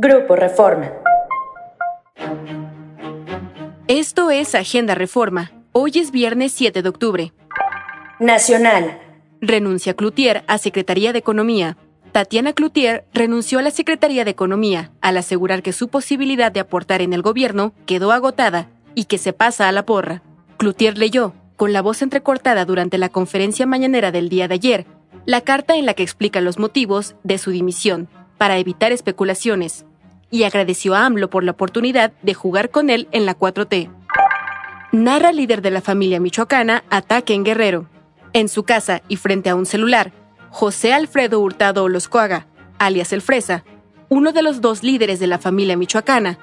Grupo Reforma. Esto es Agenda Reforma. Hoy es viernes 7 de octubre. Nacional. Renuncia Cloutier a Secretaría de Economía. Tatiana Cloutier renunció a la Secretaría de Economía al asegurar que su posibilidad de aportar en el gobierno quedó agotada y que se pasa a la porra. Cloutier leyó, con la voz entrecortada durante la conferencia mañanera del día de ayer, la carta en la que explica los motivos de su dimisión, para evitar especulaciones, y agradeció a AMLO por la oportunidad de jugar con él en la 4T. Narra líder de la familia michoacana ataque en Guerrero. En su casa y frente a un celular, José Alfredo Hurtado Oloscoaga, alias El Fresa, uno de los dos líderes de la familia michoacana,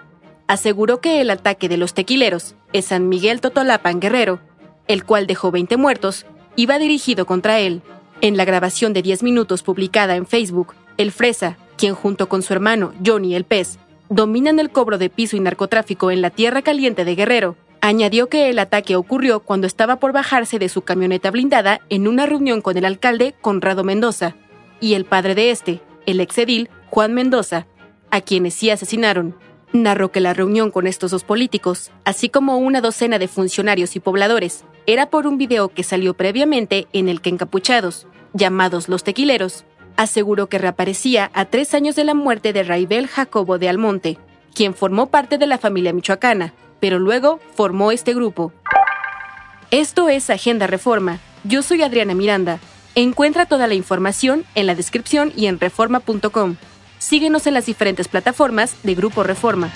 aseguró que el ataque de los tequileros en San Miguel Totolapan Guerrero, el cual dejó 20 muertos, iba dirigido contra él. En la grabación de 10 minutos publicada en Facebook, el Fresa, quien junto con su hermano Johnny el Pez dominan el cobro de piso y narcotráfico en la tierra caliente de Guerrero, añadió que el ataque ocurrió cuando estaba por bajarse de su camioneta blindada en una reunión con el alcalde Conrado Mendoza y el padre de este, el exedil Juan Mendoza, a quienes sí asesinaron. Narró que la reunión con estos dos políticos, así como una docena de funcionarios y pobladores, era por un video que salió previamente en el que encapuchados, llamados los tequileros, aseguró que reaparecía a tres años de la muerte de Raibel Jacobo de Almonte, quien formó parte de la familia michoacana, pero luego formó este grupo. Esto es Agenda Reforma. Yo soy Adriana Miranda. Encuentra toda la información en la descripción y en reforma.com. Síguenos en las diferentes plataformas de Grupo Reforma.